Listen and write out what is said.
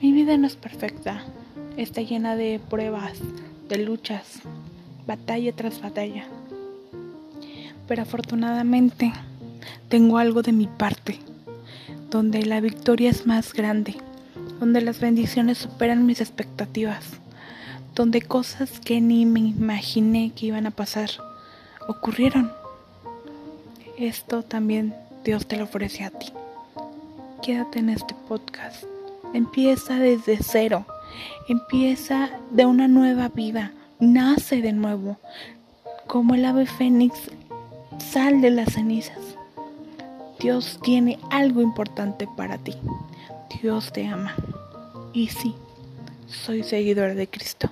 Mi vida no es perfecta, está llena de pruebas, de luchas, batalla tras batalla. Pero afortunadamente tengo algo de mi parte, donde la victoria es más grande, donde las bendiciones superan mis expectativas, donde cosas que ni me imaginé que iban a pasar ocurrieron. Esto también Dios te lo ofrece a ti. Quédate en este podcast. Empieza desde cero. Empieza de una nueva vida. Nace de nuevo. Como el ave fénix, sal de las cenizas. Dios tiene algo importante para ti. Dios te ama. Y sí, soy seguidor de Cristo.